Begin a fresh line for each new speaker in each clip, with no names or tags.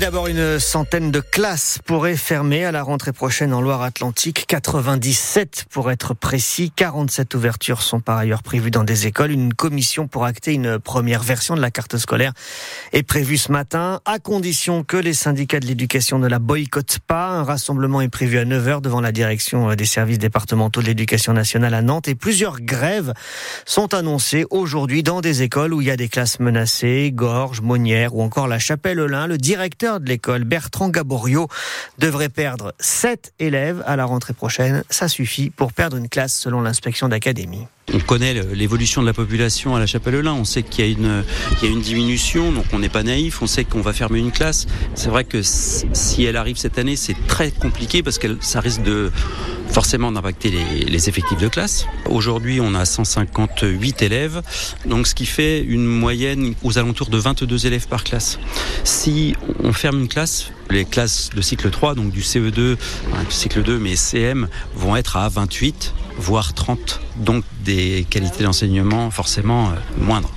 D'abord, une centaine de classes pourraient fermer à la rentrée prochaine en Loire-Atlantique. 97 pour être précis. 47 ouvertures sont par ailleurs prévues dans des écoles. Une commission pour acter une première version de la carte scolaire est prévue ce matin, à condition que les syndicats de l'éducation ne la boycottent pas. Un rassemblement est prévu à 9h devant la direction des services départementaux de l'éducation nationale à Nantes et plusieurs grèves sont annoncées aujourd'hui dans des écoles où il y a des classes menacées, Gorges, Monnières ou encore la Chapelle-Lin. Le directeur directeur de l'école, Bertrand Gaborio, devrait perdre 7 élèves à la rentrée prochaine. Ça suffit pour perdre une classe selon l'inspection d'académie.
On connaît l'évolution de la population à la Chapelle-Lin. On sait qu'il y, a une, diminution, donc on n'est pas naïf. On sait qu'on va fermer une classe. C'est vrai que si elle arrive cette année, c'est très compliqué parce que ça risque de forcément d'impacter les, effectifs de classe. Aujourd'hui, on a 158 élèves, donc ce qui fait une moyenne aux alentours de 22 élèves par classe. Si on ferme une classe, les classes de cycle 3, donc du CE2, du cycle 2, mais CM, vont être à 28, voire 30. Donc des qualités d'enseignement forcément euh, moindres.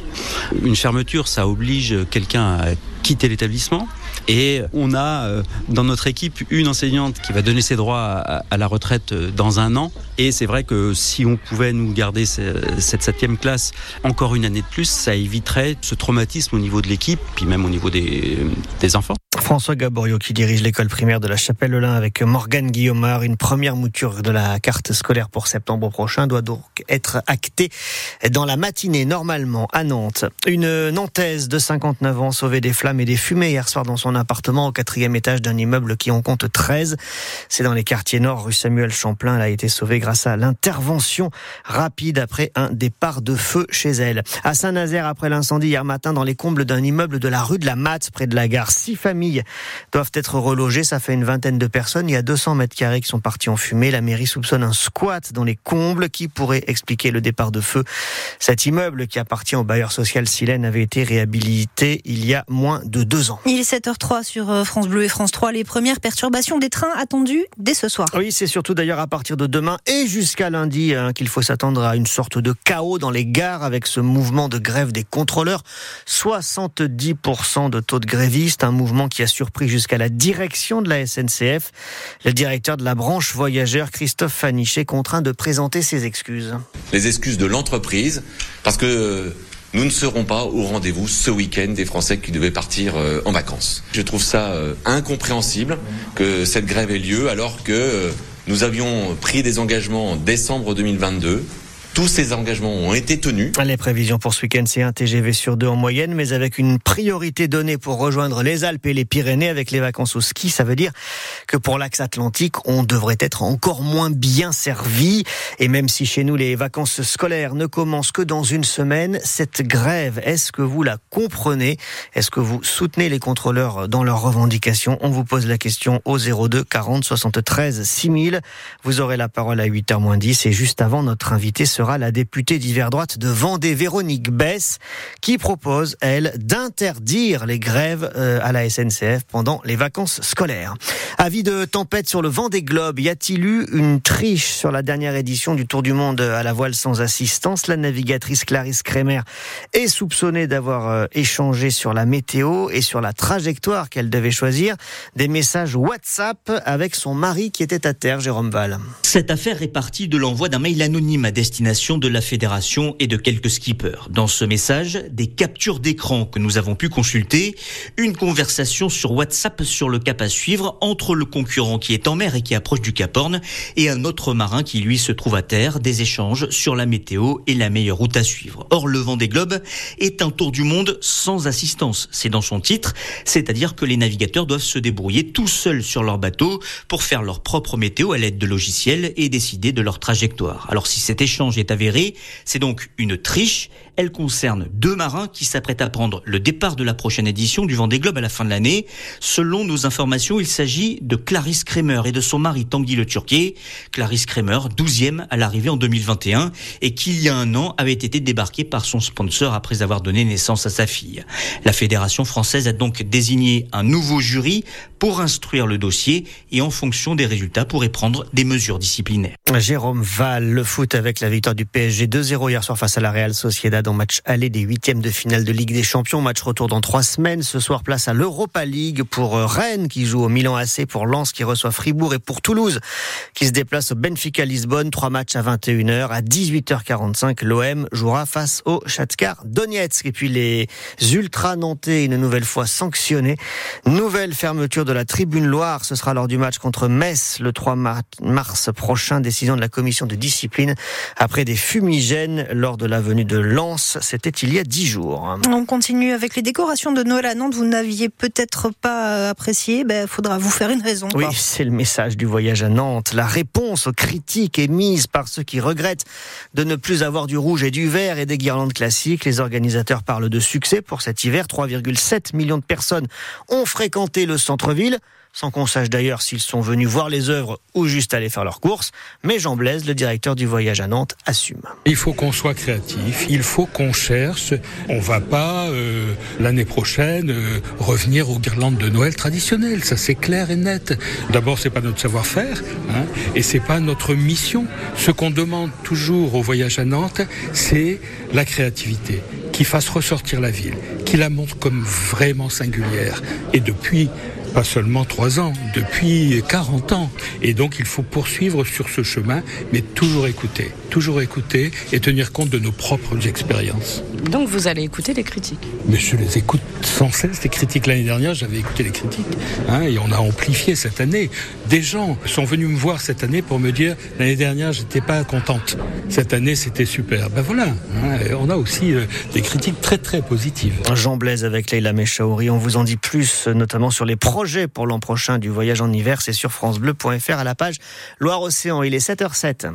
Une fermeture, ça oblige quelqu'un à quitter l'établissement. Et on a euh, dans notre équipe une enseignante qui va donner ses droits à, la retraite euh, dans un an. Et c'est vrai que si on pouvait nous garder cette septième classe encore une année de plus, ça éviterait ce traumatisme au niveau de l'équipe, puis même au niveau des, des enfants.
François Gaborio qui dirige l'école primaire de la Chapelle-Lin avec Morgane Guillaumard. Une première mouture de la carte scolaire pour septembre prochain doit donc être actée dans la matinée normalement à Nantes. Une Nantaise de 59 ans sauvée des flammes et des fumées hier soir dans son appartement au quatrième étage d'un immeuble qui en compte 13. C'est dans les quartiers nord, rue Samuel Champlain. Elle a été sauvée grâce à l'intervention rapide après un départ de feu chez elle. À Saint-Nazaire, après l'incendie hier matin dans les combles d'un immeuble de la rue de la Mat, près de la gare, six familles doivent être relogées. Ça fait une vingtaine de personnes. Il y a 200 mètres carrés qui sont partis en fumée. La mairie soupçonne un squat dans les combles qui pourrait expliquer le départ de feu? Cet immeuble qui appartient au bailleur social Silène avait été réhabilité il y a moins de deux ans.
Il est 7h03 sur euh, France Bleu et France 3. Les premières perturbations des trains attendues dès ce soir.
Oui, c'est surtout d'ailleurs à partir de demain et jusqu'à lundi hein, qu'il faut s'attendre à une sorte de chaos dans les gares avec ce mouvement de grève des contrôleurs. 70% de taux de grévistes, un mouvement qui a surpris jusqu'à la direction de la SNCF. Le directeur de la branche voyageurs, Christophe Fanichet, contraint de présenter ses excuses.
Les excuses de l'entreprise, parce que nous ne serons pas au rendez-vous ce week-end des Français qui devaient partir euh, en vacances. Je trouve ça euh, incompréhensible que cette grève ait lieu alors que euh, nous avions pris des engagements en décembre 2022 tous ces engagements ont été tenus.
Les prévisions pour ce week-end, c'est un TGV sur deux en moyenne, mais avec une priorité donnée pour rejoindre les Alpes et les Pyrénées avec les vacances au ski. Ça veut dire que pour l'axe atlantique, on devrait être encore moins bien servi. Et même si chez nous, les vacances scolaires ne commencent que dans une semaine, cette grève, est-ce que vous la comprenez? Est-ce que vous soutenez les contrôleurs dans leurs revendications? On vous pose la question au 02 40 73 6000. Vous aurez la parole à 8h moins 10 et juste avant, notre invité sera sera la députée d'hiver droite de Vendée, Véronique Bess, qui propose, elle, d'interdire les grèves euh, à la SNCF pendant les vacances scolaires. Avis de tempête sur le Vendée Globe. Y a-t-il eu une triche sur la dernière édition du Tour du Monde à la voile sans assistance? La navigatrice Clarisse Kremer est soupçonnée d'avoir euh, échangé sur la météo et sur la trajectoire qu'elle devait choisir des messages WhatsApp avec son mari qui était à terre, Jérôme Val.
Cette affaire est partie de l'envoi d'un mail anonyme à destination de la fédération et de quelques skippers. Dans ce message, des captures d'écran que nous avons pu consulter, une conversation sur WhatsApp sur le cap à suivre entre le concurrent qui est en mer et qui approche du Cap Horn et un autre marin qui lui se trouve à terre, des échanges sur la météo et la meilleure route à suivre. Or, le vent des globes est un tour du monde sans assistance. C'est dans son titre, c'est-à-dire que les navigateurs doivent se débrouiller tout seuls sur leur bateau pour faire leur propre météo à l'aide de logiciels et décider de leur trajectoire. Alors si cet échange est C'est donc une triche. Elle concerne deux marins qui s'apprêtent à prendre le départ de la prochaine édition du Vendée Globe à la fin de l'année. Selon nos informations, il s'agit de Clarisse Kremer et de son mari Tanguy Le Turquier. Clarisse Kremer, 12e à l'arrivée en 2021 et qui, il y a un an, avait été débarqué par son sponsor après avoir donné naissance à sa fille. La Fédération française a donc désigné un nouveau jury pour instruire le dossier et en fonction des résultats pourrait prendre des mesures disciplinaires.
Jérôme Val, le foot avec la victoire du PSG 2-0 hier soir face à la Real Sociedad balade en match aller des huitièmes de finale de Ligue des Champions. Match retour dans trois semaines. Ce soir, place à l'Europa League pour euh, Rennes qui joue au Milan AC, pour Lens qui reçoit Fribourg et pour Toulouse qui se déplace au Benfica Lisbonne. Trois matchs à 21h. À 18h45, l'OM jouera face au Shakhtar Donetsk. Et puis les ultra nantais, une nouvelle fois sanctionnés. Nouvelle fermeture de la tribune Loire. Ce sera lors du match contre Metz le 3 mars prochain. Décision de la commission de discipline après des fumigènes lors de la venue de Lens. C'était il y a dix jours.
On continue avec les décorations de Noël à Nantes. Vous n'aviez peut-être pas apprécié. Il ben, faudra vous faire une raison.
Oui, c'est le message du voyage à Nantes. La réponse aux critiques émises par ceux qui regrettent de ne plus avoir du rouge et du vert et des guirlandes classiques. Les organisateurs parlent de succès pour cet hiver. 3,7 millions de personnes ont fréquenté le centre-ville sans qu'on sache d'ailleurs s'ils sont venus voir les œuvres ou juste aller faire leurs courses. Mais Jean Blaise, le directeur du voyage à Nantes, assume.
Il faut qu'on soit créatif, il faut qu'on cherche. On va pas euh, l'année prochaine euh, revenir aux guirlandes de Noël traditionnelles, ça c'est clair et net. D'abord, c'est pas notre savoir-faire hein, et c'est pas notre mission. Ce qu'on demande toujours au voyage à Nantes, c'est la créativité, qui fasse ressortir la ville, qui la montre comme vraiment singulière. Et depuis pas seulement trois ans, depuis 40 ans. Et donc il faut poursuivre sur ce chemin, mais toujours écouter, toujours écouter et tenir compte de nos propres expériences.
Donc vous allez écouter les critiques
Mais je les écoute sans cesse, les critiques. L'année dernière, j'avais écouté les critiques, hein, et on a amplifié cette année. Des gens sont venus me voir cette année pour me dire, l'année dernière, j'étais pas contente. Cette année, c'était super. Ben voilà, hein, on a aussi euh, des critiques très très positives.
Jean Blaise avec Leila Mechaouri, on vous en dit plus, notamment sur les projets pour l'an prochain du voyage en hiver. C'est sur francebleu.fr à la page Loire-Océan. Il est 7h07.